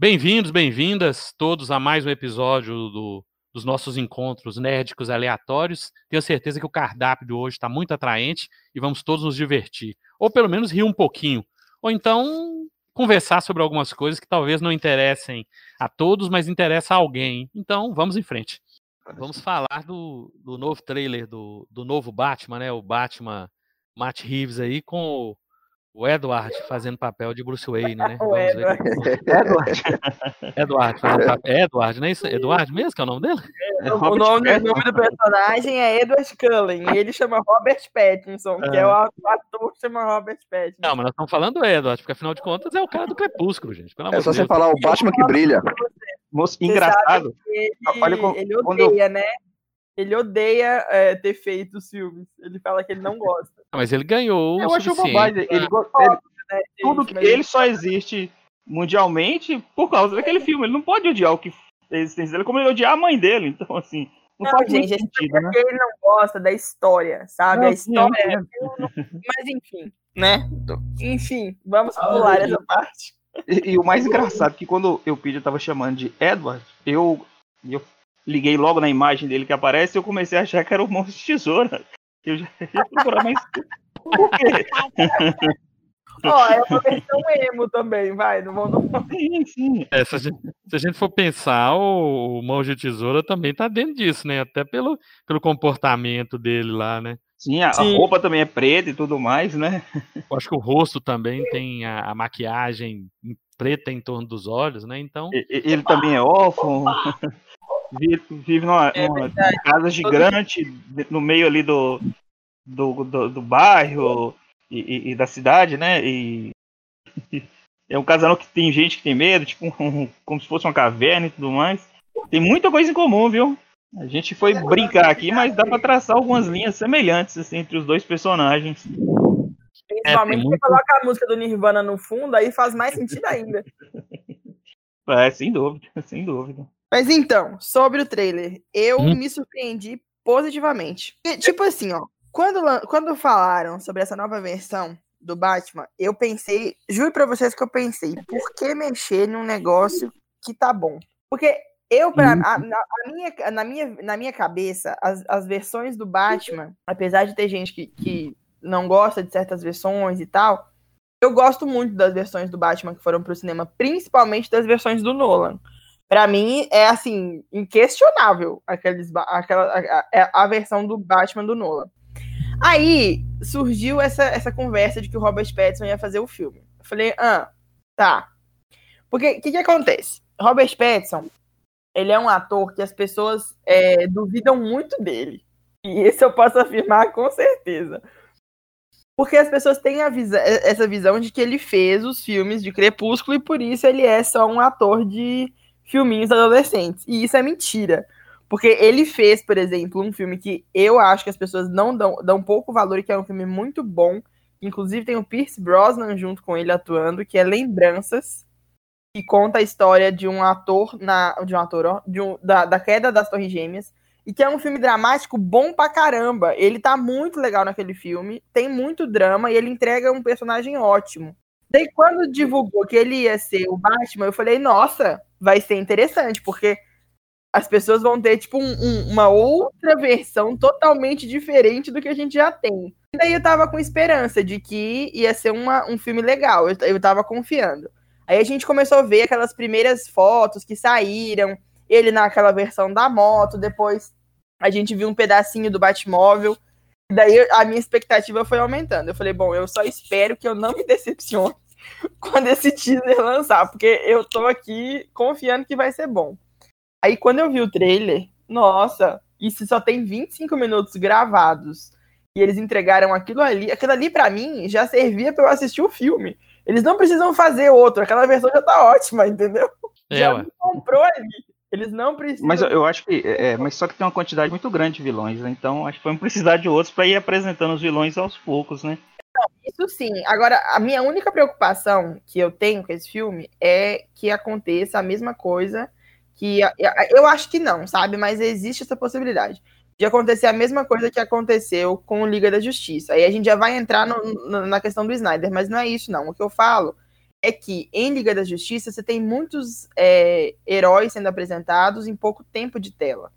Bem-vindos, bem-vindas todos a mais um episódio do, dos nossos encontros nerdicos aleatórios. Tenho certeza que o cardápio de hoje está muito atraente e vamos todos nos divertir. Ou pelo menos rir um pouquinho. Ou então conversar sobre algumas coisas que talvez não interessem a todos, mas interessa a alguém. Então, vamos em frente. Vamos falar do, do novo trailer do, do novo Batman, né? O Batman Matt Reeves aí com o o Edward fazendo papel de Bruce Wayne, né? O Edward. Edward. Edward fazendo papel. Edward, não é isso? Edward mesmo que é o nome dele? É, o, nome, o nome do personagem é Edward Cullen e ele chama Robert Pattinson, que é, é o ator que chama Robert Pattinson. Não, mas nós estamos falando do Edward, porque afinal de contas é o cara do Crepúsculo, gente. é só você falar o Batman que brilha. Moço, engraçado. Ele, Olha, ele odeia, eu... né? Ele odeia é, ter feito os filmes. Ele fala que ele não gosta. Mas ele ganhou. Eu acho bobagem. Ele, ele, né, tudo que ele só existe mundialmente por causa daquele filme. Ele não pode odiar o que a existência dele, como ele odiar a mãe dele. Então, assim. Não, não faz gente, sentido, né? ele não gosta da história, sabe? Não, a história. Sim, sim. Mas enfim, né? Enfim, vamos pular essa parte. E, e, o mais engraçado é que quando eu pedi, eu tava chamando de Edward, eu, eu liguei logo na imagem dele que aparece e eu comecei a achar que era o monstro de tesoura. Eu já ia procurar mais. Por quê? Ó, é uma versão emo também, vai, não vamos. Sim, sim. É, se, a gente, se, a gente, for pensar, o, o Mão de Tesoura também tá dentro disso, né? Até pelo, pelo comportamento dele lá, né? Sim a, sim, a, roupa também é preta e tudo mais, né? Eu acho que o rosto também tem a, a maquiagem preta em torno dos olhos, né? Então. Ele, ele também é órfão vive, vive numa, é numa casa gigante no meio ali do, do, do, do bairro e, e, e, da cidade, né? E, é um casal que tem gente que tem medo, tipo um, como se fosse uma caverna e tudo mais. Tem muita coisa em comum, viu? A gente foi brincar aqui, mas dá para traçar algumas linhas semelhantes assim, entre os dois personagens. Principalmente é, muito... você coloca a música do Nirvana no fundo, aí faz mais sentido ainda. É, sem dúvida, sem dúvida. Mas então, sobre o trailer, eu hum. me surpreendi positivamente. E, tipo assim, ó, quando, quando falaram sobre essa nova versão do Batman, eu pensei, juro pra vocês que eu pensei, por que mexer num negócio que tá bom? Porque eu, pra, hum. a, na, a minha, na, minha, na minha cabeça, as, as versões do Batman, apesar de ter gente que, que não gosta de certas versões e tal, eu gosto muito das versões do Batman que foram pro cinema, principalmente das versões do Nolan para mim é assim inquestionável aqueles aquela a, é a, versão do Batman do Nolan. Aí surgiu essa, essa conversa de que o Robert Pattinson ia fazer o filme. Eu falei, ah, tá. Porque o que, que acontece? Robert Pattinson, ele é um ator que as pessoas é, duvidam muito dele. E isso eu posso afirmar com certeza. Porque as pessoas têm visa essa visão de que ele fez os filmes de Crepúsculo e por isso ele é só um ator de filminhos adolescentes. E isso é mentira. Porque ele fez, por exemplo, um filme que eu acho que as pessoas não dão, dão pouco valor e que é um filme muito bom. Inclusive tem o Pierce Brosnan junto com ele atuando, que é Lembranças, que conta a história de um ator na de um ator, ó, de um, da, da queda das Torres Gêmeas, e que é um filme dramático bom pra caramba. Ele tá muito legal naquele filme, tem muito drama e ele entrega um personagem ótimo. Daí quando divulgou que ele ia ser o Batman, eu falei, nossa, vai ser interessante, porque as pessoas vão ter, tipo, um, um, uma outra versão totalmente diferente do que a gente já tem. E daí eu tava com esperança de que ia ser uma, um filme legal, eu, eu tava confiando. Aí a gente começou a ver aquelas primeiras fotos que saíram, ele naquela versão da moto, depois a gente viu um pedacinho do Batmóvel, daí a minha expectativa foi aumentando. Eu falei, bom, eu só espero que eu não me decepcione quando esse teaser lançar, porque eu tô aqui confiando que vai ser bom. Aí quando eu vi o trailer, nossa, isso só tem 25 minutos gravados. E eles entregaram aquilo ali. Aquilo ali, para mim, já servia para eu assistir o filme. Eles não precisam fazer outro. Aquela versão já tá ótima, entendeu? É, já comprou ali. Eles não precisam. Mas eu acho que. É, é, mas só que tem uma quantidade muito grande de vilões, né? Então acho que vamos precisar de outros para ir apresentando os vilões aos poucos, né? Não, isso sim. Agora, a minha única preocupação que eu tenho com esse filme é que aconteça a mesma coisa que. Eu acho que não, sabe? Mas existe essa possibilidade de acontecer a mesma coisa que aconteceu com o Liga da Justiça. Aí a gente já vai entrar no, no, na questão do Snyder, mas não é isso, não. O que eu falo é que em Liga da Justiça você tem muitos é, heróis sendo apresentados em pouco tempo de tela.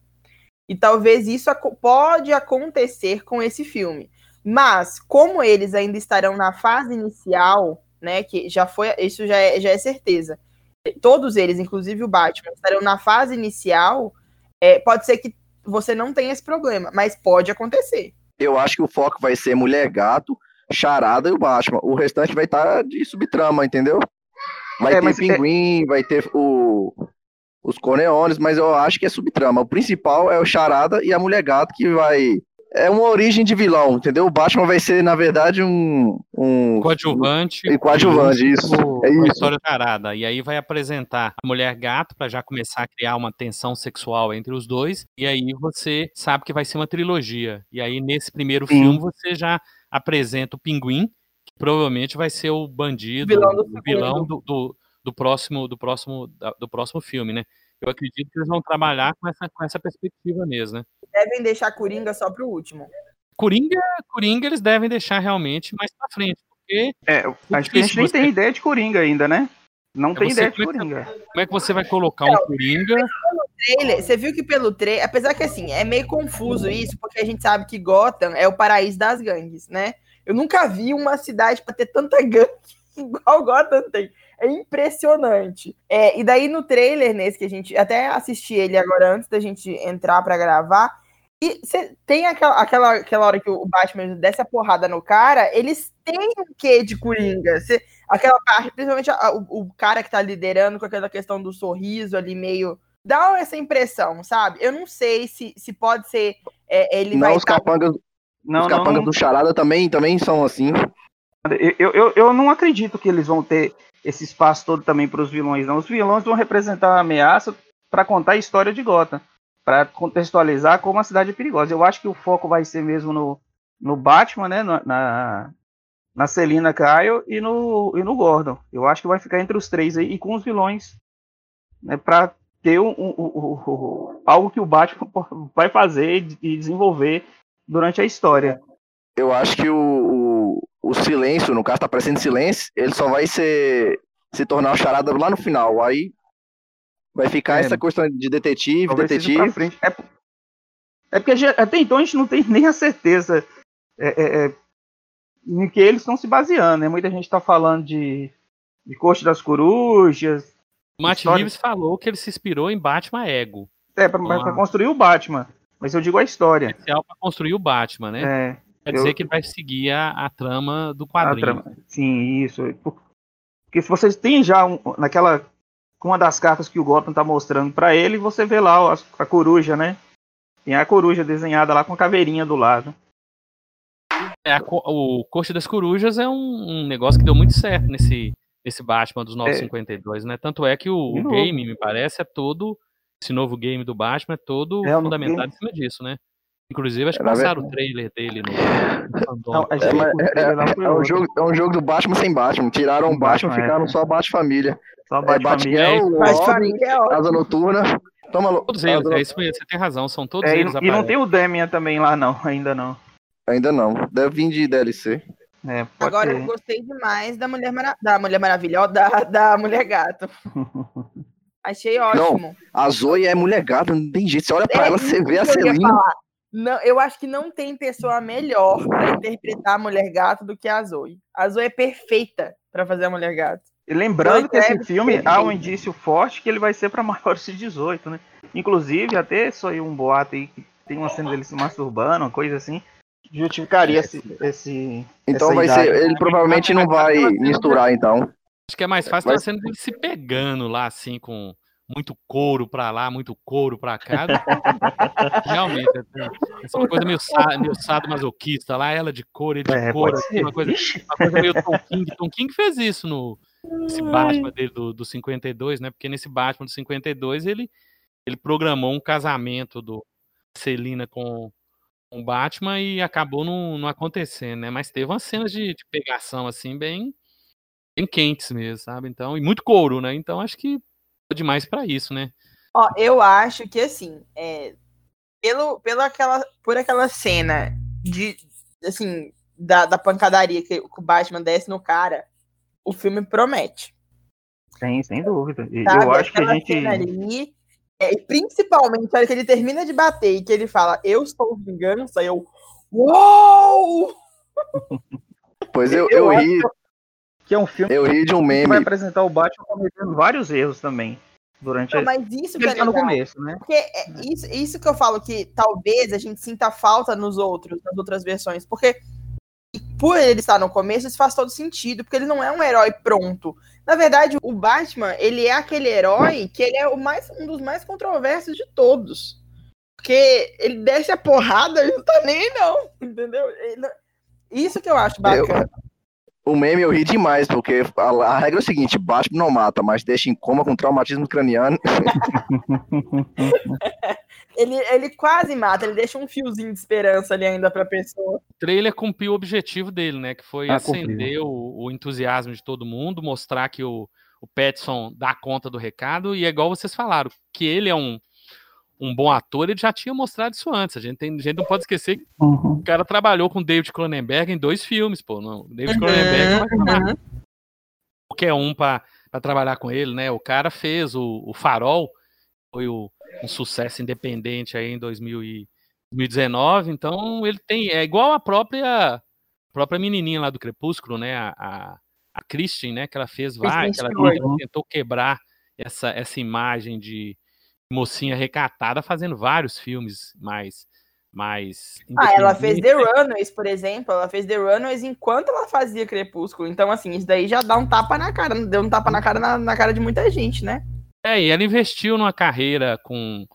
E talvez isso pode acontecer com esse filme. Mas, como eles ainda estarão na fase inicial, né? Que já foi. Isso já é, já é certeza. Todos eles, inclusive o Batman, estarão na fase inicial. É, pode ser que você não tenha esse problema, mas pode acontecer. Eu acho que o foco vai ser Mulher Gato, Charada e o Batman. O restante vai estar tá de subtrama, entendeu? Vai é, ter é Pinguim, é... vai ter o, os Corneones, mas eu acho que é subtrama. O principal é o Charada e a Mulher Gato que vai. É uma origem de vilão, entendeu? O Batman vai ser, na verdade, um. um coadjuvante. Um, coadjuvante, isso. é isso. história charada. E aí vai apresentar a mulher gato para já começar a criar uma tensão sexual entre os dois. E aí você sabe que vai ser uma trilogia. E aí, nesse primeiro Sim. filme, você já apresenta o pinguim, que provavelmente vai ser o bandido, vilão do, o vilão do, do, do, próximo, do, próximo, do próximo filme, né? Eu acredito que eles vão trabalhar com essa, com essa perspectiva mesmo, né? Devem deixar Coringa só pro último. Coringa, Coringa eles devem deixar realmente mais pra frente, porque... É, acho que a gente nem tem ideia de Coringa ainda, né? Não é tem ideia de Coringa. Como é que você vai colocar um Coringa? Trailer, você viu que pelo trailer, apesar que assim, é meio confuso isso, porque a gente sabe que Gotham é o paraíso das gangues, né? Eu nunca vi uma cidade para ter tanta gangue igual Gotham tem. É impressionante. É, e daí no trailer, nesse que a gente até assisti ele agora antes da gente entrar para gravar, e tem aquela, aquela, aquela hora que o Batman desce a porrada no cara, eles têm o quê de Coringa? Cê, aquela parte, principalmente a, o, o, cara que tá liderando com aquela questão do sorriso ali meio. Dá essa impressão, sabe? Eu não sei se, se pode ser. É, ele não, vai os tá... capangas, não, os capangas não, do Charada também, também são assim. Eu, eu, eu não acredito que eles vão ter esse espaço todo também para os vilões, não. Os vilões vão representar uma ameaça para contar a história de Gotham para contextualizar como a cidade é perigosa. Eu acho que o foco vai ser mesmo no, no Batman, né, na, na Selina Kyle e no, e no Gordon. Eu acho que vai ficar entre os três aí e com os vilões, né, para ter um, um, um, algo que o Batman vai fazer e desenvolver durante a história. Eu acho que o, o, silêncio, no caso tá parecendo silêncio, ele só vai ser se tornar charada lá no final. Aí Vai ficar é, essa questão de detetive, detetive. É, é porque até então a gente não tem nem a certeza é, é, é, em que eles estão se baseando. Né? Muita gente está falando de, de Corte das Corujas. O Matt história... Reeves falou que ele se inspirou em Batman Ego. É, para ah. construir o Batman. Mas eu digo a história. Especial para construir o Batman, né? É, Quer eu... dizer que ele vai seguir a, a trama do quadrinho. Trama... Sim, isso. Porque se vocês têm já um, naquela com uma das cartas que o Gotham tá mostrando para ele, você vê lá a, a, coruja, né? Tem a coruja desenhada lá com a caveirinha do lado. É, a, o Corte das Corujas é um, um, negócio que deu muito certo nesse, nesse Batman dos 952, é. né? Tanto é que o, o game, me parece, é todo. Esse novo game do Batman é todo é, fundamentado em cima disso, né? Inclusive, acho que passaram o trailer dele no. Não, é, é, é, um jogo, é um jogo do Batman sem Batman. Tiraram o Batman, Batman ficaram só Bat-Família. Só Bate-Família. É, Bate-Família é Asa Noturna. Toma, todos eles, é isso mesmo, você tem razão, são todos é, eles. E, e não tem o Demian também lá, não, ainda não. Ainda não, deve vir de DLC. É, Agora ter. eu gostei demais da Mulher, Mara... da Mulher Maravilha, ó, da, da Mulher Gato. Achei ótimo. Não, a Zoe é mulher gato, não tem jeito. Você olha pra é, ela, você vê a Celina. Não, eu acho que não tem pessoa melhor para interpretar a mulher gato do que a Zoe. A Zoe é perfeita para fazer a mulher gato. E lembrando que esse filme há um indício forte que ele vai ser para maiores de 18, né? Inclusive, até saiu um boato aí que tem uma cena dele se masturbando, uma coisa assim, justificaria esse. esse então vai idade. ser. Ele provavelmente não vai misturar, então. Acho que é mais fácil vai... a cena dele se pegando lá, assim, com muito couro pra lá, muito couro pra cá. Realmente, essa uma coisa meio, meio sadomasoquista lá, ela de couro, ele de é, couro, assim, uma, coisa, uma coisa meio Tom King. Tom King fez isso no, esse Batman dele do, do 52, né? Porque nesse Batman do 52 ele, ele programou um casamento do Celina com o Batman e acabou não, não acontecendo, né? Mas teve umas cenas de, de pegação assim bem, bem quentes mesmo, sabe? Então, e muito couro, né? Então acho que é demais para isso, né? Ó, eu acho que assim, é, pelo, pelo aquela, por aquela cena de assim da, da pancadaria que o Batman desce no cara, o filme promete. Sim, sem dúvida. Sabe? Eu acho que a gente. Ali, é, principalmente, na hora que ele termina de bater e que ele fala, eu sou vingança, eu. Uou! Pois eu, eu, eu ri. Que é um filme eu ri de um meme. que vai apresentar o Batman cometendo vários erros também. Durante não, mas isso que é legal, no começo, né? Porque é isso, isso que eu falo que talvez a gente sinta falta nos outros, nas outras versões. Porque por ele estar no começo, isso faz todo sentido, porque ele não é um herói pronto. Na verdade, o Batman, ele é aquele herói que ele é o mais, um dos mais controversos de todos. Porque ele desce a porrada e não tá nem aí, não. Entendeu? Ele, isso que eu acho bacana. O meme eu ri demais, porque a, a, regra é o seguinte: Batman não mata, mas deixa em coma com traumatismo craniano. ele, ele quase mata, ele deixa um fiozinho de esperança ali ainda pra pessoa. O trailer cumpriu o objetivo dele, né? Que foi ah, acender o, o, entusiasmo de todo mundo, mostrar que o, o Petson dá conta do recado, e é igual vocês falaram, que ele é um um bom ator, ele já tinha mostrado isso antes. A gente, tem, a gente não pode esquecer que uhum. o cara trabalhou com David Cronenberg em dois filmes, pô. Não, David uhum. Cronenberg não uhum. qualquer um para trabalhar com ele, né? O cara fez o, o Farol, foi o, um sucesso independente aí em 2019, então ele tem, é igual a própria a própria menininha lá do Crepúsculo, né? A, a, a Christian, né? Que ela fez várias, ela tentou quebrar essa, essa imagem de mocinha recatada fazendo vários filmes mais mais Ah, ela fez The Runaways, por exemplo, ela fez The Runaways enquanto ela fazia Crepúsculo. Então assim, isso daí já dá um tapa na cara, deu um tapa na cara na, na cara de muita gente, né? É, e ela investiu numa carreira com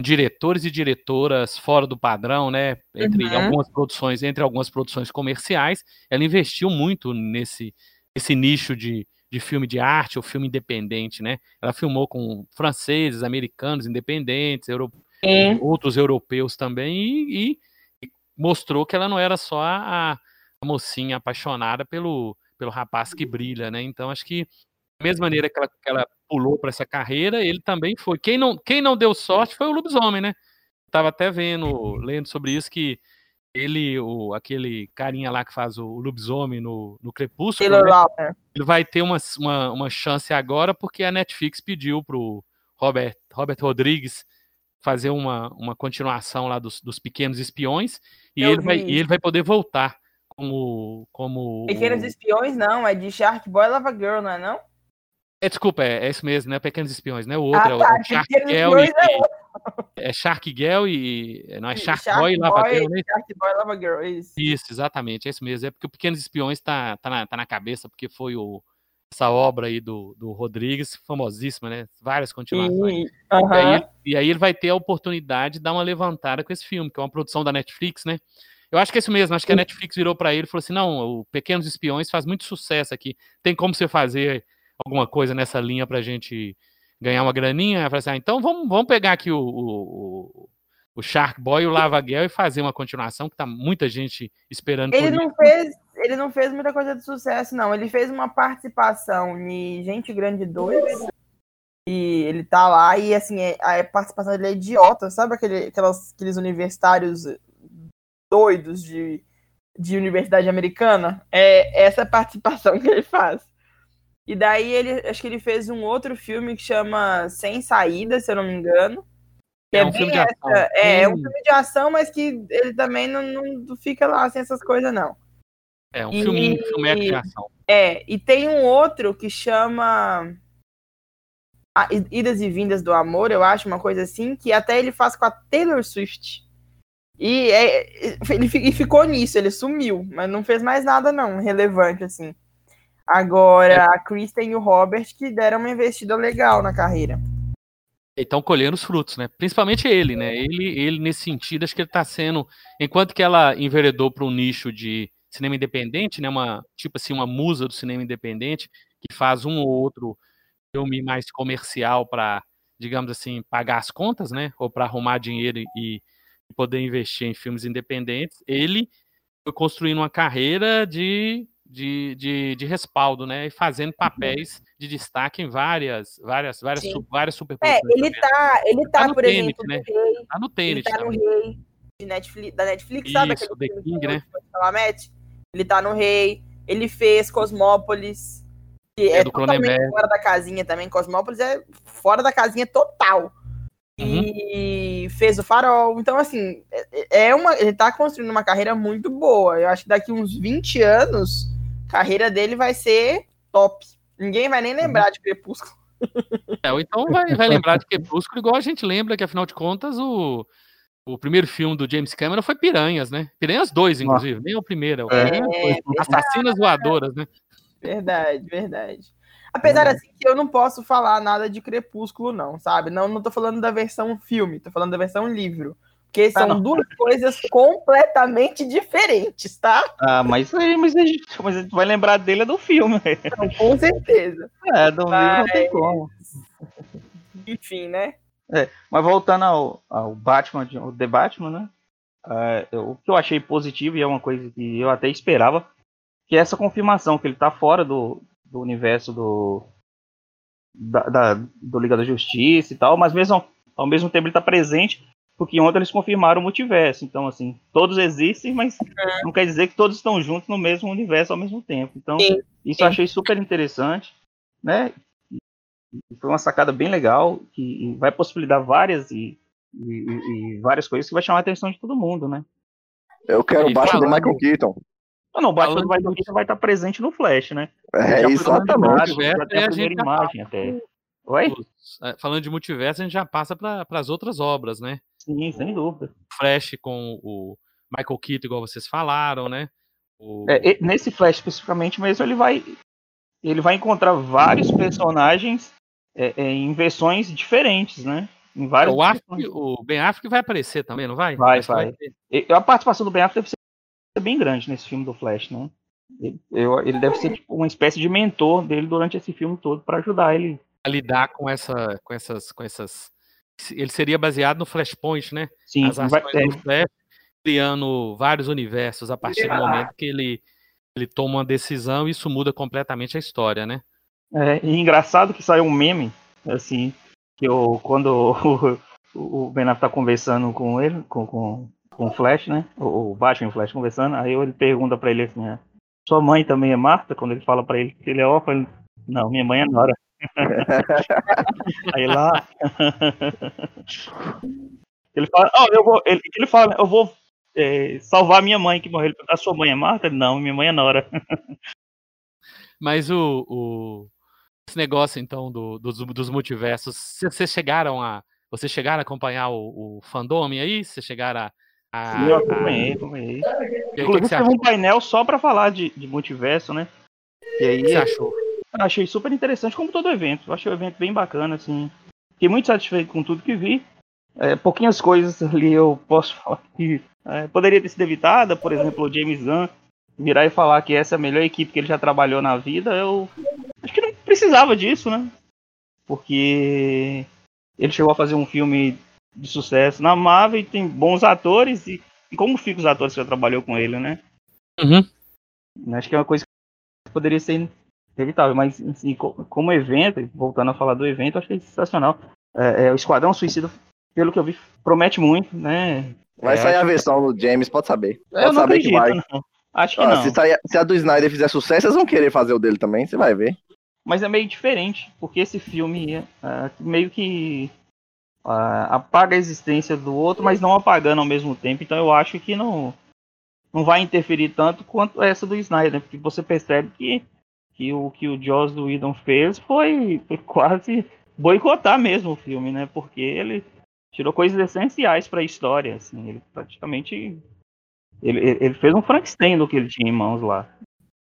diretores e diretoras fora do padrão, né? Entre uhum. algumas produções, entre algumas produções comerciais, ela investiu muito nesse, nesse nicho de, de filme de arte ou filme independente, né? Ela filmou com franceses, americanos independentes, euro... é. outros europeus também, e, e, mostrou que ela não era só a, a, mocinha apaixonada pelo, pelo rapaz que brilha, né? Então acho que da mesma maneira que ela, que ela pulou para essa carreira, ele também foi. Quem não, quem não deu sorte foi o lobisomem, né? Tava até vendo, lendo sobre isso que ele, o, aquele carinha lá que faz o, lobisomem no, no Crepúsculo, né? ele vai ter uma, uma, uma, chance agora porque a Netflix pediu pro Robert, Robert Rodrigues fazer uma, uma continuação lá dos, dos Pequenos Espiões e ele, vai, e ele vai poder voltar como... como Pequenos o... Espiões não, é de Shark Boy Lava Girl, não é não? É, desculpa, é, é isso mesmo, né? Pequenos Espiões, né? O outro ah, é o tá, Shark Girl e, é Shark Girl e. Não, é Shark, Shark Boy e Lava Boy, Girl, né? Shark Boy Lava Girl, isso. Isso, exatamente, é isso mesmo. É porque o Pequenos Espiões tá, tá, na, tá na cabeça, porque foi o, essa obra aí do, do Rodrigues, famosíssima, né? Várias continuações. Uhum. E, aí, e aí ele vai ter a oportunidade de dar uma levantada com esse filme, que é uma produção da Netflix, né? Eu acho que é isso mesmo, acho que a Netflix virou para ele e falou assim: não, o Pequenos Espiões faz muito sucesso aqui. Tem como você fazer alguma coisa nessa linha pra gente ganhar uma graninha, ela assim, ah, então vamos, vamos pegar aqui o, o, o Shark Boy e o Lava Girl e fazer uma continuação que tá muita gente esperando. Ele não isso. fez, ele não fez muita coisa de sucesso, não. Ele fez uma participação em Gente Grande 2. E ele tá lá e assim, é, a participação dele é idiota, sabe aquele, aquelas, aqueles universitários doidos de, de universidade americana? É essa participação que ele faz. E daí ele, acho que ele fez um outro filme que chama Sem Saída, se eu não me engano. É, é, um filme de ação. É, é, um filme de ação, mas que ele também não, não fica lá sem essas coisas, não. É, um e, filme, filme de ação. É, e tem um outro que chama Idas e Vindas do Amor, eu acho, uma coisa assim, que até ele faz com a Taylor Swift. E é, ele, ele ficou nisso, ele sumiu, mas não fez mais nada, não, relevante, assim. Agora, é. a Kristen e o Robert que deram uma investida legal na carreira. Estão colhendo os frutos, né? Principalmente ele, né? Ele, ele nesse sentido, acho que ele está sendo, enquanto que ela enveredou para um nicho de cinema independente, né? Uma tipo assim, uma musa do cinema independente que faz um ou outro filme mais comercial para, digamos assim, pagar as contas, né? Ou para arrumar dinheiro e poder investir em filmes independentes. Ele foi construindo uma carreira de de, de, de respaldo, né? E fazendo uhum. papéis de destaque em várias, várias, várias, su, várias superproduções. É, ele tá, ele tá, tá por tênis, exemplo, né? Rei, tá no tênis. Ele tá no Rei de Netflix, da Netflix, Isso, sabe? Aquele The King, né? Ele tá no Rei, ele fez Cosmópolis, Que é, é do totalmente fora da casinha também. Cosmópolis é fora da casinha total. Uhum. E fez o farol. Então, assim, é, é uma, ele tá construindo uma carreira muito boa. Eu acho que daqui uns 20 anos, carreira dele vai ser top. Ninguém vai nem uhum. lembrar de Crepúsculo. É, ou então vai, vai lembrar de Crepúsculo, igual a gente lembra que, afinal de contas, o, o primeiro filme do James Cameron foi Piranhas, né? Piranhas 2, inclusive, nem o primeiro. É, é, Assassinas voadoras, né? Verdade, verdade. Apesar assim que eu não posso falar nada de Crepúsculo, não, sabe? Não, não tô falando da versão filme, tô falando da versão livro. Porque ah, são ah, duas coisas completamente diferentes, tá? Ah, mas, mas, a gente, mas a gente vai lembrar dele é do filme. Não, com certeza. É, do mas... livro não tem como. Enfim, né? É, mas voltando ao, ao Batman, o The Batman, né? É, o que eu achei positivo e é uma coisa que eu até esperava, que é essa confirmação que ele tá fora do, do universo do, da, da, do Liga da Justiça e tal, mas mesmo ao mesmo tempo ele tá presente, porque ontem eles confirmaram o multiverso. Então, assim, todos existem, mas é. não quer dizer que todos estão juntos no mesmo universo ao mesmo tempo. Então, Sim. isso eu achei super interessante, né? foi uma sacada bem legal que vai possibilitar várias e, e, e, várias coisas que vai chamar a atenção de todo mundo, né? Eu quero o Batman do Michael Keaton. Não, não, o Batman do Michael Keaton vai estar presente no Flash, né? É, exatamente. Até a primeira imagem até. Oi? É, falando de multiverso, a gente já passa para as outras obras, né? Sim, sem dúvida. Flash com o Michael Keaton, igual vocês falaram, né? O... É, nesse Flash especificamente mesmo, ele vai ele vai encontrar vários personagens é, é, em versões diferentes, né? Em várias o, Affleck, o Ben Affleck vai aparecer também, não vai? Vai, vai. vai. A participação do Ben Affleck deve ser bem grande nesse filme do Flash, né? Ele, eu, ele deve ser tipo, uma espécie de mentor dele durante esse filme todo para ajudar ele a lidar com essa, com essas, com essas. Ele seria baseado no Flashpoint, né? Sim. As ações vai, é. do Flash, criando vários universos a partir do momento que ele ele toma uma decisão e isso muda completamente a história, né? É, e engraçado que saiu um meme, assim, que eu, quando o, o Ben Affleck tá conversando com ele, com, com, com o Flash, né? O, o Batman e o Flash conversando, aí ele pergunta pra ele assim, né? sua mãe também é Marta? Quando ele fala pra ele que ele é órfão, ele, não, minha mãe é Nora. aí lá. ele fala, oh, eu vou, ele, ele fala, eu vou é, salvar minha mãe que morreu. A sua mãe é Marta? Não, minha mãe é Nora. Mas o, o, esse negócio, então, do, dos, dos multiversos, vocês chegaram a. Vocês chegaram a acompanhar o, o fandom aí? Vocês chegaram a. a eu acompanhei, acompanhei. Inclusive, teve um painel só para falar de, de multiverso, né? E aí. O que você achou? Achei super interessante, como todo evento. Eu achei o evento bem bacana, assim. Fiquei muito satisfeito com tudo que vi. É, pouquinhas coisas ali eu posso falar que é, poderia ter sido evitada, por exemplo, o James Gunn virar e falar que essa é a melhor equipe que ele já trabalhou na vida, eu acho que não precisava disso, né? Porque ele chegou a fazer um filme de sucesso na Marvel e tem bons atores e, e como ficam os atores que já trabalhou com ele, né? Uhum. Acho que é uma coisa que poderia ser evitável, mas assim, como evento, voltando a falar do evento, achei sensacional. É, é, o Esquadrão Suicida, pelo que eu vi, promete muito, né? Vai é, sair a versão do James, pode saber. Pode eu não saber acredito, que vai. Não. Acho que ah, não. Se, sair, se, a do Snyder fizer sucesso, eles vão querer fazer o dele também, você vai ver. Mas é meio diferente, porque esse filme uh, meio que uh, apaga a existência do outro, mas não apagando ao mesmo tempo. Então eu acho que não, não vai interferir tanto quanto essa do Snyder, porque você percebe que, que o que o Joss do Whedon fez foi, foi quase boicotar mesmo o filme, né? Porque ele tirou coisas essenciais para a história, assim, ele praticamente ele, ele fez um Frankenstein do que ele tinha em mãos lá.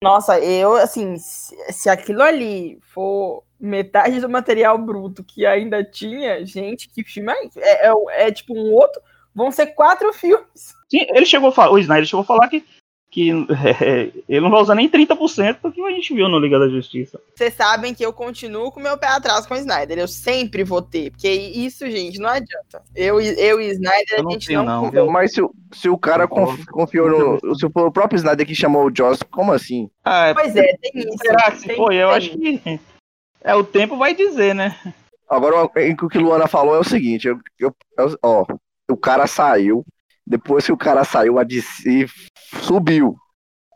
Nossa, eu, assim, se aquilo ali for metade do material bruto que ainda tinha, gente, que filme é, é, é, é tipo um outro. Vão ser quatro filmes. Sim, ele chegou a falar, o Snyder chegou a falar que que é, ele não vai usar nem 30% do que a gente viu no Liga da Justiça. Vocês sabem que eu continuo com meu pé atrás com o Snyder. Eu sempre votei. Porque isso, gente, não adianta. Eu, eu e Snyder, eu a gente não. não, não Mas se, se o cara conf, confiou no. Se o próprio Snyder que chamou o Joss, como assim? Ah, é, pois é, tem isso. Será que se foi? Eu acho que. É, o tempo vai dizer, né? Agora, o que Luana falou é o seguinte: eu, eu, ó, o cara saiu, depois que o cara saiu, a DC subiu.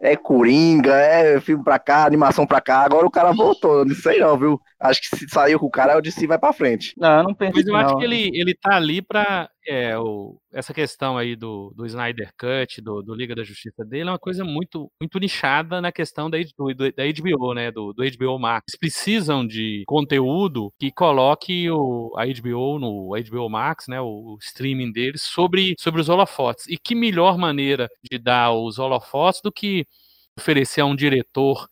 é Coringa, é filme pra cá, animação pra cá. Agora o cara voltou, não sei não, viu? Acho que se saiu com o cara, o DC vai pra frente. Não, não penso Mas eu não. acho que ele, ele tá ali pra. É, o, essa questão aí do, do Snyder Cut, do, do Liga da Justiça dele, é uma coisa muito, muito nichada na questão da, do, da HBO, né? Do, do HBO Max. Eles precisam de conteúdo que coloque o, a HBO no HBO Max, né? O, o streaming deles, sobre, sobre os holofotes. E que melhor maneira de dar os holofotes do que oferecer a um diretor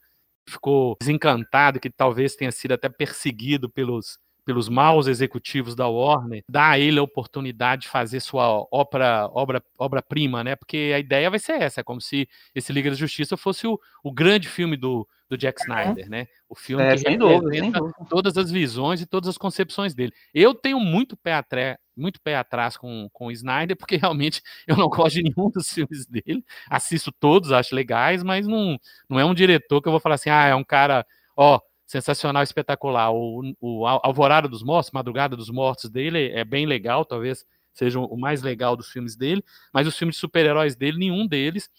que ficou desencantado, que talvez tenha sido até perseguido pelos, pelos maus executivos da Warner, dar a ele a oportunidade de fazer sua ópera, obra, obra-prima, né? Porque a ideia vai ser essa, é como se esse Liga da Justiça fosse o, o grande filme do, do Jack Snyder, né? O filme é, que representa todas as visões e todas as concepções dele. Eu tenho muito pé atrás, muito pé atrás com, com o Snyder, porque realmente eu não gosto de nenhum dos filmes dele. Assisto todos, acho legais, mas não, não é um diretor que eu vou falar assim, ah, é um cara, ó, sensacional, espetacular. O, o Alvorada dos Mortos, Madrugada dos Mortos dele é bem legal, talvez seja o mais legal dos filmes dele, mas os filmes de super-heróis dele, nenhum deles,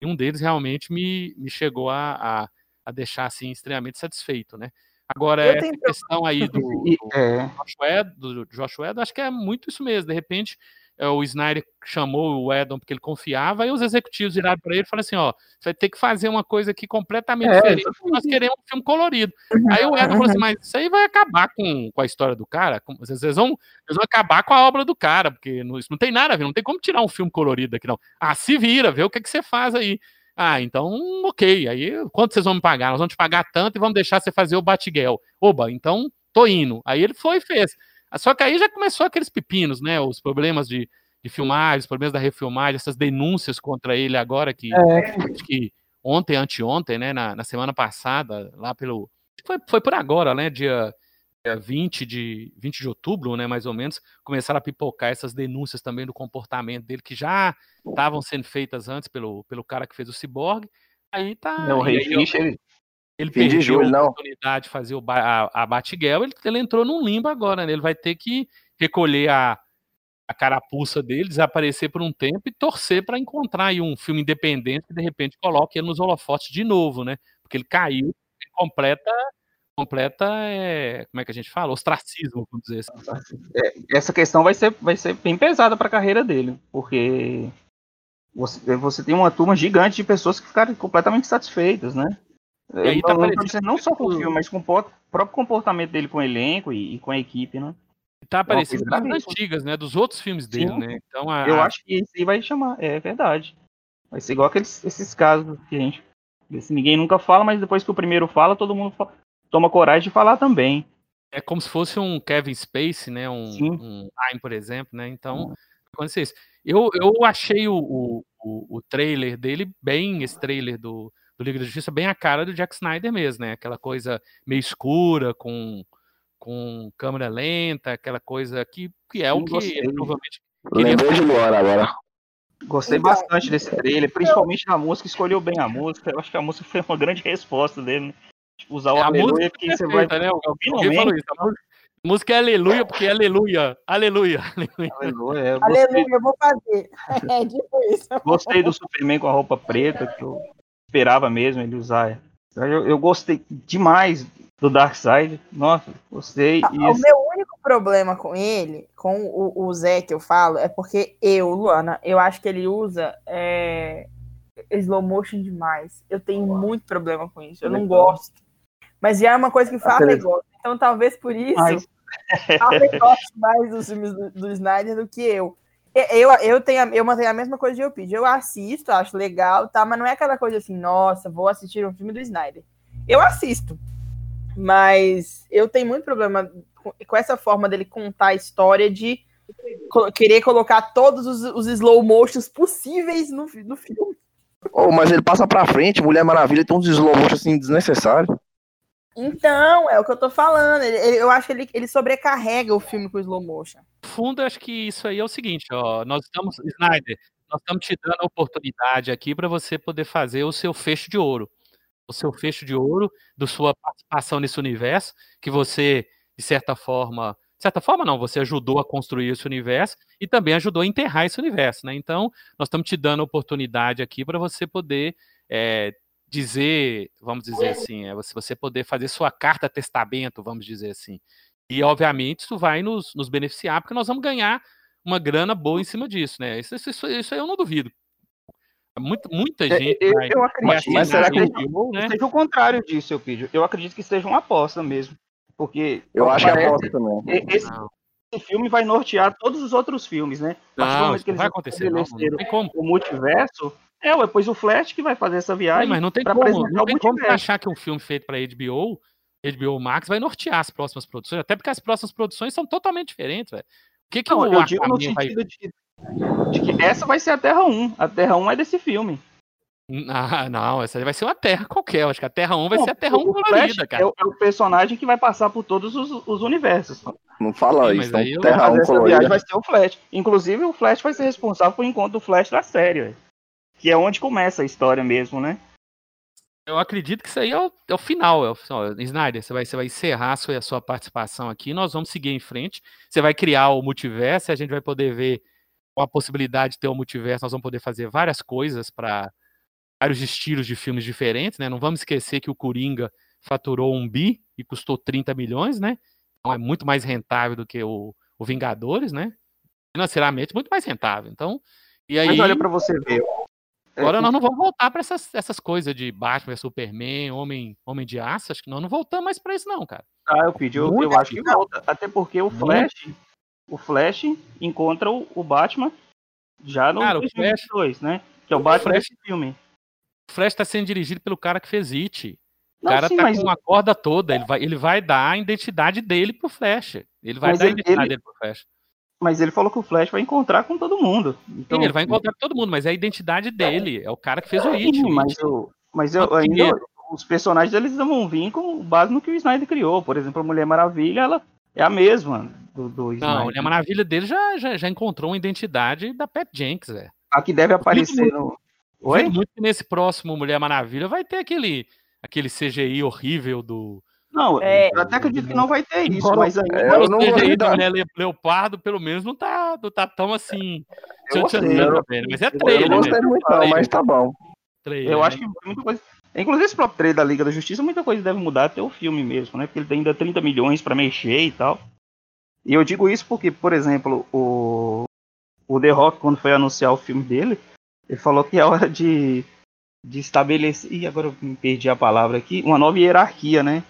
nenhum deles realmente me, me chegou a, a a deixar assim extremamente satisfeito, né? Agora, essa questão aí do, do, é. Joshua, do Joshua acho que é muito isso mesmo. De repente, o Snyder chamou o Edom porque ele confiava, e os executivos viraram para ele e falaram assim: ó, você vai ter que fazer uma coisa aqui completamente é, diferente, porque nós queremos um filme colorido. Uhum, aí o Edom falou assim: mas isso aí vai acabar com, com a história do cara, vocês vão, vocês vão acabar com a obra do cara, porque não, isso não tem nada a ver, não tem como tirar um filme colorido daqui, não. Ah, se vira, vê o que, que você faz aí. Ah, então, ok. Aí, quanto vocês vão me pagar? Nós vamos te pagar tanto e vamos deixar você fazer o Batiguel. Oba, então, tô indo. Aí ele foi e fez. Só que aí já começou aqueles pepinos, né? Os problemas de, de filmagem, os problemas da refilmagem, essas denúncias contra ele agora, que, é. que ontem, anteontem, né? Na, na semana passada, lá pelo. Foi, foi por agora, né? Dia, dia 20 de, 20 de outubro, né? Mais ou menos, começaram a pipocar essas denúncias também do comportamento dele, que já estavam sendo feitas antes pelo, pelo cara que fez o Cyborg. Aí tá. Não, o Ray Fisher. Ele perdeu julho, a oportunidade de fazer o, a, a Batgirl, ele, ele entrou num limbo agora, né? Ele vai ter que recolher a, a carapuça dele, desaparecer por um tempo e torcer para encontrar aí um filme independente que de repente coloque ele nos holofotes de novo, né? Porque ele caiu completa completa é, como é que a gente fala? Ostracismo, vamos dizer assim. É, essa questão vai ser, vai ser bem pesada para a carreira dele, porque você, você tem uma turma gigante de pessoas que ficaram completamente satisfeitas, né? E aí tá parecendo não só com o filme, mas com o próprio comportamento dele com o elenco e, e com a equipe, né? Tá aparecendo é das antigas, né? Dos outros filmes dele, Sim. né? Então, a... Eu acho que esse aí vai chamar, é verdade. Vai ser igual aqueles esses casos que a gente. Ninguém nunca fala, mas depois que o primeiro fala, todo mundo fala, toma coragem de falar também. É como se fosse um Kevin Space, né? Um, um Time, por exemplo, né? Então, hum. acontece isso. Eu, eu achei o, o, o, trailer dele bem, esse trailer do, do Liga da Justiça, bem a cara do Jack Snyder mesmo, né? Aquela coisa meio escura, com, com câmera lenta, aquela coisa que, que é o que ele provavelmente. Lembrei de Luana agora. Gostei então, bastante desse trailer, principalmente na música, escolheu bem a música. Eu acho que a música foi uma grande resposta dele. Né? Tipo, usar o é aleluia que você vai. Né? Finalmente. Isso, música é aleluia, porque é aleluia. Aleluia. Aleluia, é, gostei... aleluia eu vou fazer. É tipo isso. Gostei do Superman com a roupa preta, que eu esperava mesmo ele usar. Eu, eu gostei demais do Darkseid. Nossa, gostei. Ah, o esse... meu único problema com ele, com o, o Zé que eu falo, é porque eu, Luana, eu acho que ele usa é, slow motion demais. Eu tenho muito problema com isso. Eu não gosto. Mas já é uma coisa que faz negócio. Então talvez por isso. Mas Talvez goste mais dos filmes do, do, Snyder do que eu. Eu, eu, tenho, eu mantenho a mesma coisa de eu pedir. Eu assisto, acho legal, tá? Mas não é aquela coisa assim, nossa, vou assistir um filme do Snyder. Eu assisto. Mas eu tenho muito problema com, com essa forma dele contar a história de querer colocar todos os, os slow motions possíveis no, no filme. Oh, mas ele passa pra frente, Mulher Maravilha tem uns slow motion assim desnecessários. Então, é o que eu tô falando. Ele, ele, eu acho que ele, ele sobrecarrega o filme com slow motion. No fundo, acho que isso aí é o seguinte, ó. Nós estamos, Snyder, nós estamos te dando a oportunidade aqui para você poder fazer o seu fecho de ouro. O seu fecho de ouro da sua participação nesse universo, que você, de certa forma, de certa forma não, você ajudou a construir esse universo e também ajudou a enterrar esse universo, né? Então, nós estamos te dando a oportunidade aqui para você poder é, dizer, vamos dizer assim, é você poder fazer sua carta testamento, vamos dizer assim. E, obviamente, isso vai nos, nos beneficiar, porque nós vamos ganhar uma grana boa em cima disso, né? Isso, isso, isso aí eu não duvido. Muita, muita é, gente. Eu, vai, eu acredito, mas será que seja, né? seja o contrário disso, eu pedi. Eu acredito que seja uma aposta mesmo. Porque. Eu acho que é aposta também. Esse, esse, filme vai nortear todos os outros filmes, né? Não, que eles vai acontecer. Não, não tem como. O multiverso. É, depois o Flash que vai fazer essa viagem. mas não tem como, não tem como achar que um filme feito para HBO, HBO Max, vai nortear as próximas produções. Até porque as próximas produções são totalmente diferentes, velho. O que, que não, o eu digo no sentido vai... de, de que essa vai ser a Terra 1. A Terra 1 é desse filme. Ah, não, essa vai ser uma Terra qualquer. Eu acho que a Terra 1 vai não, ser a Terra 1 colorida, cara. É o, é o, personagem que vai passar por todos os, os universos. Não fala Sim, isso, então, Terra 1 colorida. viagem vai ser o Flash. Inclusive, o Flash vai ser responsável por encontro do Flash da série, véio. Que é onde começa a história mesmo, né? Eu acredito que isso aí é o, é o final. É o, ó, Snyder, você vai, você vai encerrar a sua, a sua participação aqui. Nós vamos seguir em frente. Você vai criar o multiverso. A gente vai poder ver com a possibilidade de ter o multiverso. Nós vamos poder fazer várias coisas para vários estilos de filmes diferentes, né? Não vamos esquecer que o Coringa faturou um bi e custou 30 milhões, né? Então é muito mais rentável do que o, o Vingadores, né? Financeiramente, muito mais rentável. Então, e aí. Mas olha para você ver. Agora é, nós não vamos voltar para essas, essas coisas de Batman, Superman, Homem, Homem de Aço. Acho que nós não voltamos mais para isso, não, cara. Ah, eu pedi, eu, eu acho que volta. Até porque o Flash, o Flash encontra o, o Batman já no cara, 2022, né? Que é o Batman Flash, desse filme. O Flash está sendo dirigido pelo cara que fez It. O cara sim, tá com uma corda toda, ele vai, ele vai dar a identidade dele pro Flash. Ele vai mas dar ele, a identidade ele... dele pro Flash. Mas ele falou que o Flash vai encontrar com todo mundo. Então, sim, ele vai encontrar com todo mundo, mas é a identidade dele. É o cara que fez o It. Sim, mas, eu, mas eu, ainda, os personagens eles vão vir com base no que o Snyder criou. Por exemplo, a Mulher Maravilha, ela é a mesma do, do Snyder. Não, a Mulher Maravilha dele já, já, já encontrou uma identidade da Pat Jenks, velho. A que deve aparecer no, Oi? Muito nesse próximo Mulher Maravilha vai ter aquele, aquele CGI horrível do. Não, é, eu até acredito que não vai ter isso, Embora, mas ainda. É, o CGI do Mulher Leopardo, pelo menos, não tá, não tá tão assim. Eu gostei, eu, mas é trailer. Eu não gostei né? muito, não, mas tá bom. Trailer, eu né? acho que muita coisa. Inclusive, esse próprio trailer da Liga da Justiça, muita coisa deve mudar até o filme mesmo, né? Porque ele tem ainda 30 milhões para mexer e tal. E eu digo isso porque, por exemplo, o, o The Rock, quando foi anunciar o filme dele, ele falou que é hora de, de estabelecer. Ih, agora eu me perdi a palavra aqui. Uma nova hierarquia, né?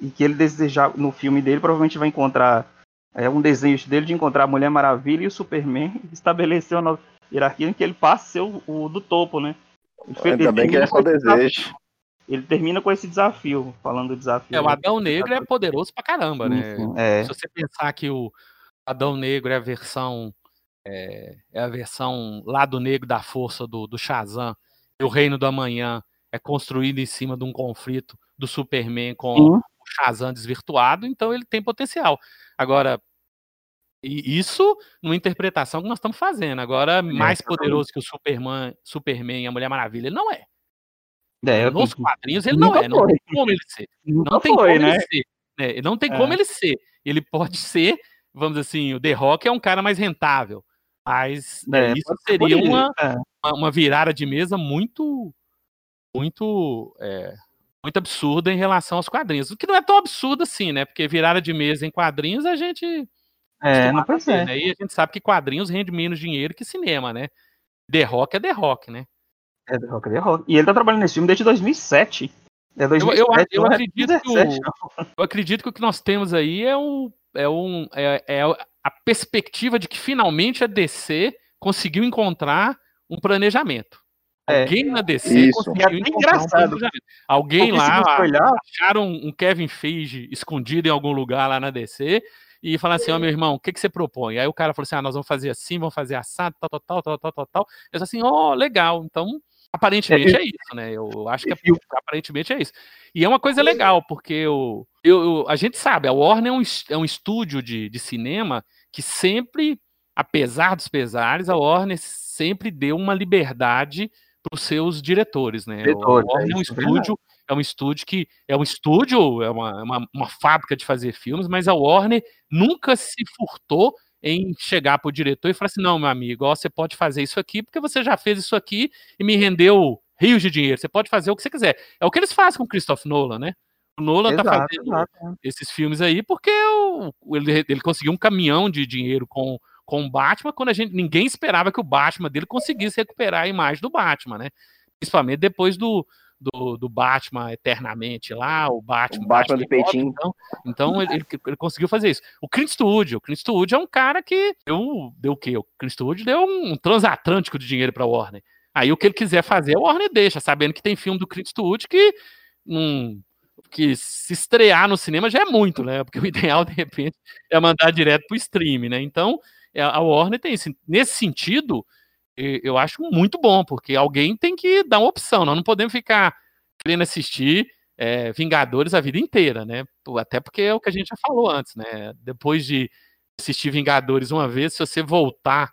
E que ele desejar, no filme dele, provavelmente vai encontrar. É um desejo dele de encontrar a Mulher Maravilha e o Superman e estabelecer uma nova hierarquia em que ele passa a ser o, o do topo, né? Ele, Ainda bem que é só desejo. Ele termina com esse desafio, falando do desafio. É, o Adão Negro é poderoso pra caramba, né? É. Se você pensar que o Adão Negro é a versão é, é, a versão lado negro da força do, do Shazam. E o Reino do Amanhã é construído em cima de um conflito do Superman com Shazam desvirtuado, então ele tem potencial. Agora, isso numa interpretação que nós estamos fazendo. Agora, mais poderoso que o Superman, Superman e a Mulher Maravilha, ele não é. é Nos quadrinhos ele não é, não tem como ele ser. Não tem como ele ser. Né? Não tem como ele ser. Ele pode ser, vamos dizer assim, o The Rock é um cara mais rentável. Mas é, isso seria uma, é. uma virada de mesa muito, muito, é, muito absurda em relação aos quadrinhos. O que não é tão absurdo assim, né? Porque virada de mesa em quadrinhos a gente. É, não ser. Né? E a gente sabe que quadrinhos rende menos dinheiro que cinema, né? The Rock é The Rock, né? É The Rock é The Rock. E ele tá trabalhando nesse filme desde 2007. É 2007 eu, eu, eu, acredito que o, eu acredito que o que nós temos aí é um, é um é, é a perspectiva de que finalmente a DC conseguiu encontrar um planejamento. É, Alguém na DC isso. conseguiu é encontrar um. Alguém lá acharam um Kevin Feige escondido em algum lugar lá na DC e falaram assim, ó, oh, meu irmão, o que, que você propõe? Aí o cara falou assim, ah, nós vamos fazer assim, vamos fazer assado, tal, tal, tal, tal, tal, tal, tal. Eu assim, ó, oh, legal, então Aparentemente é, é, isso, né? Eu acho que é, aparentemente é isso. E é uma coisa legal, porque eu, eu, eu, a gente sabe, a Warner é um, é um estúdio de, de cinema que sempre, apesar dos pesares, a Warner sempre deu uma liberdade os seus diretores, né? Diretor, a Warner é, um estúdio, é um estúdio que é um estúdio, é uma, uma, uma fábrica de fazer filmes, mas a Warner nunca se furtou em chegar para o diretor e falar assim: não, meu amigo, ó, você pode fazer isso aqui porque você já fez isso aqui e me rendeu rios de dinheiro, você pode fazer o que você quiser. É o que eles fazem com o Christopher Nolan, né? O Nolan tá exato, tá fazendo exato. É. esses filmes aí porque o, ele, ele conseguiu um caminhão de dinheiro com, com o Batman quando a gente ninguém esperava que o Batman dele conseguisse recuperar a imagem do Batman, né? Principalmente depois do, do, do Batman eternamente lá, o Batman. O Batman, do peitinho. Então, então ele, ele, conseguiu fazer isso. O Clint Eastwood, o Clint Eastwood é um cara que deu, deu o quê? O Clint Eastwood deu um transatlântico de dinheiro para Warner. Aí o que ele quiser fazer, a Warner deixa, sabendo que tem filme do Clint Eastwood que um, que se estrear no cinema já é muito, né? Porque o ideal, de repente, é mandar direto pro stream, né? Então, a Warner tem esse, nesse sentido, eu acho muito bom, porque alguém tem que dar uma opção. Nós não podemos ficar querendo assistir é, Vingadores a vida inteira, né? Até porque é o que a gente já falou antes, né? Depois de assistir Vingadores uma vez, se você voltar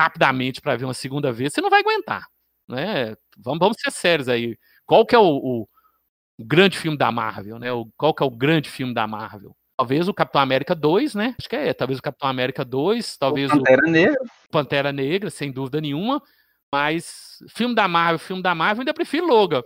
rapidamente para ver uma segunda vez, você não vai aguentar, né? Vamos, vamos ser sérios aí. Qual que é o, o, o grande filme da Marvel, né? O, qual que é o grande filme da Marvel? Talvez o Capitão América 2, né? Acho que é, talvez o Capitão América 2, talvez o Pantera o Negra. Pantera Negra, sem dúvida nenhuma. Mas filme da Marvel, filme da Marvel, ainda prefiro Logan.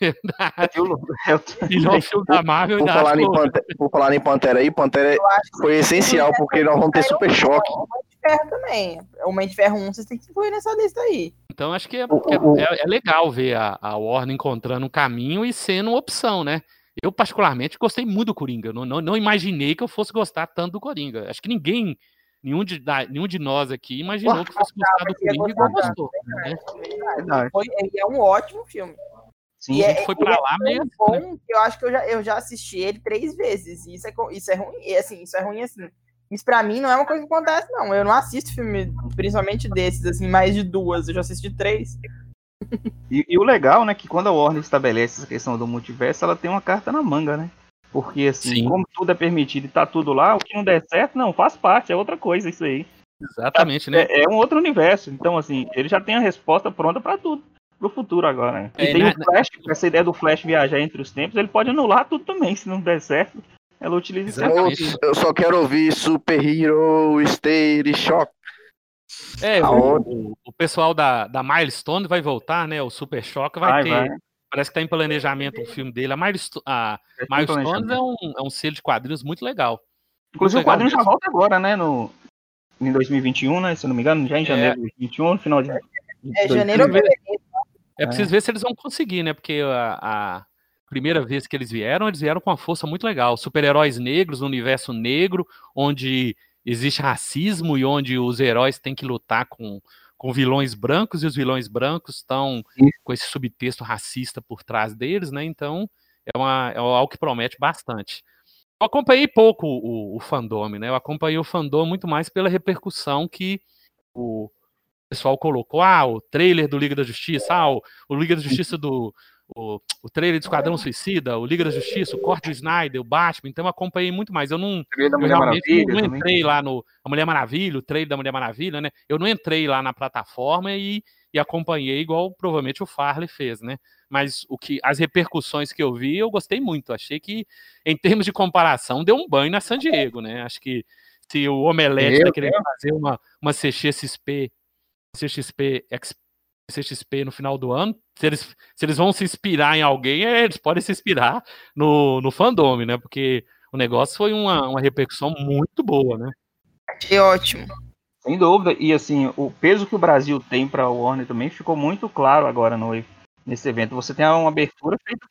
Melhor filme da Marvel, por falar, em Pantera, por falar em Pantera aí, Pantera foi essencial, porque nós vamos ter super choque. O Homem de Ferro também. O de Ferro 1, vocês têm que incluir nessa lista aí. Então acho que é, é, é legal ver a, a Warner encontrando um caminho e sendo opção, né? Eu, particularmente, gostei muito do Coringa. Não, não, não, imaginei que eu fosse gostar tanto do Coringa. Acho que ninguém, nenhum de, nenhum de nós aqui, imaginou que fosse gostar do Coringa igual gostou. Né? Foi, é um ótimo filme. Sim, e é, foi pra lá é mesmo. Bom, né? Eu acho que eu já, eu já assisti ele três vezes. E isso é, isso é ruim. E, assim, isso é ruim assim. Isso pra mim não é uma coisa que acontece, não. Eu não assisto filme, principalmente desses, assim, mais de duas. Eu já assisti três. E, e, o legal, né, que quando a Warner estabelece essa questão do multiverso, ela tem uma carta na manga, né? Porque assim, Sim. como tudo é permitido e tá tudo lá, o que não der certo, não, faz parte, é outra coisa isso aí. Exatamente, né? É, é um outro universo. Então, assim, ele já tem a resposta pronta para tudo. Pro futuro agora, né? E é, tem né, o Flash, essa ideia do Flash viajar entre os tempos, ele pode anular tudo também, se não der certo. Ela utiliza isso. Eu, eu só quero ouvir Super Hero State Shock. É, o, o, pessoal da, da Milestone vai voltar, né? O Super Choque vai, vai ter. Vai. Parece que tá em planejamento o filme dele. A Milestone, a é Milestone é um, é um selo de quadrinhos muito legal. Inclusive muito o quadrinho já volta agora, né? No, em 2021, né? Se não me engano, já em é. janeiro de 2021, no final de. É, janeiro ou É preciso ver se eles vão conseguir, né? Porque a, a, primeira vez que eles vieram, eles vieram com uma força muito legal. Super-heróis negros no universo negro, onde existe racismo e onde os heróis têm que lutar com, com vilões brancos e os vilões brancos estão com esse subtexto racista por trás deles, né? Então é, uma, é algo que promete bastante. Eu acompanhei pouco o, o fandom, né? Eu acompanhei o fandom muito mais pela repercussão que o pessoal colocou. Ah, o trailer do Liga da Justiça, ah, o, o Liga da Justiça do, o, o trailer de Esquadrão Suicida, o Liga da Justiça, o corte do Snyder, o Batman, então eu acompanhei muito mais. Eu não, eu realmente não, não entrei lá no a Mulher Maravilha, o trailer da Mulher Maravilha, né? Eu não entrei lá na plataforma e, e acompanhei igual provavelmente o Farley fez, né? Mas o que as repercussões que eu vi, eu gostei muito. Achei que, em termos de comparação, deu um banho na San Diego, né? Acho que se o Omelete está querendo fazer uma, uma CXP, CXP CXP no final do ano. Se eles, se eles vão se inspirar em alguém, é, eles podem se inspirar no, no fandom, né? Porque o negócio foi uma, uma repercussão muito boa, né? Que ótimo. Sem dúvida. E assim, o peso que o Brasil tem para o Warner também ficou muito claro agora no, nesse evento. Você tem uma abertura feita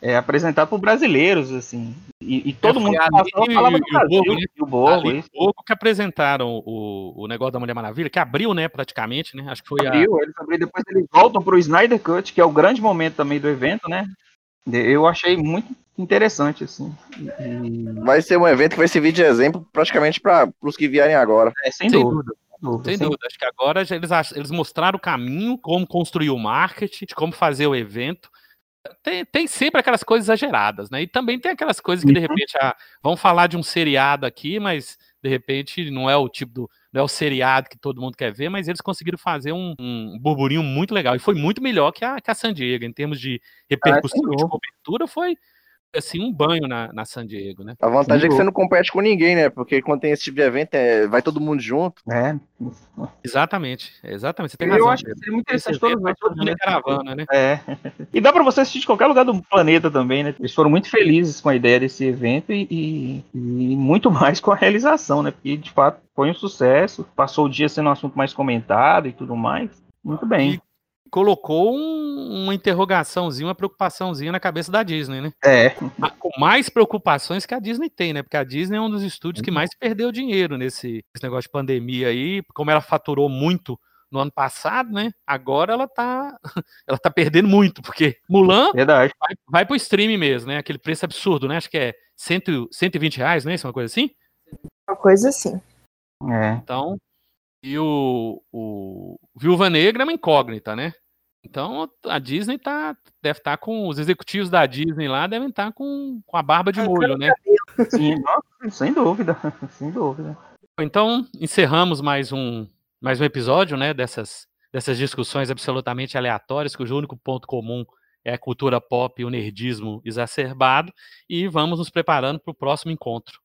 é, apresentada por brasileiros, assim. E, e todo é, mundo passou a falar do Brasil. Borgo, né? E o Borgo, ali, Borgo que apresentaram o, o negócio da Mulher Maravilha, que abriu, né, praticamente, né? Acho que foi abriu, a... eles abriram, depois eles voltam pro Snyder Cut, que é o grande momento também do evento, né? Eu achei muito interessante, assim. E... Vai ser um evento que vai servir de exemplo praticamente para os que vierem agora. É, sem, sem dúvida. dúvida dúvida. Sem dúvida. Acho que agora eles, eles mostraram o caminho, como construir o marketing, como fazer o evento. Tem, tem sempre aquelas coisas exageradas, né? E também tem aquelas coisas que, de uhum. repente, ah, vão falar de um seriado aqui, mas de repente não é o tipo do. Não é o seriado que todo mundo quer ver, mas eles conseguiram fazer um, um burburinho muito legal. E foi muito melhor que a, que a San Diego, em termos de repercussão ah, de cobertura, foi, assim, um banho na, na San Diego, né? A vantagem Sim, é que você não compete com ninguém, né? Porque quando tem esse tipo de evento, é, vai todo mundo junto. É. Exatamente, exatamente. Você tem eu razão. Eu acho que seria muito interessante todos vai todo mundo em caravana, né? É. E dá pra você assistir de qualquer lugar do planeta também, né? Eles foram muito felizes com a ideia desse evento e, e, e muito mais com a realização, né? Porque, de fato, foi um sucesso. Passou o dia sendo um assunto mais comentado e tudo mais. Muito bem. E colocou um, uma interrogaçãozinha, uma preocupaçãozinha na cabeça da Disney, né? É. Com mais preocupações que a Disney tem, né? Porque a Disney é um dos estúdios que uhum. mais perdeu dinheiro nesse, nesse negócio de pandemia aí, como ela faturou muito no ano passado, né? Agora ela tá, ela tá perdendo muito, porque Mulan Verdade. Vai, vai pro streaming mesmo, né? Aquele preço absurdo, né? Acho que é cento, 120 reais, né? Isso é uma coisa assim? Uma coisa assim. É. Então, e o, o Viúva Negra é uma incógnita, né? Então a Disney tá, deve estar tá com. Os executivos da Disney lá devem estar tá com, com a barba de molho, né? Sim, sem dúvida, sem dúvida. Então, encerramos mais um, mais um episódio, né? Dessas, dessas discussões absolutamente aleatórias, cujo único ponto comum é a cultura pop e o nerdismo exacerbado. E vamos nos preparando para o próximo encontro.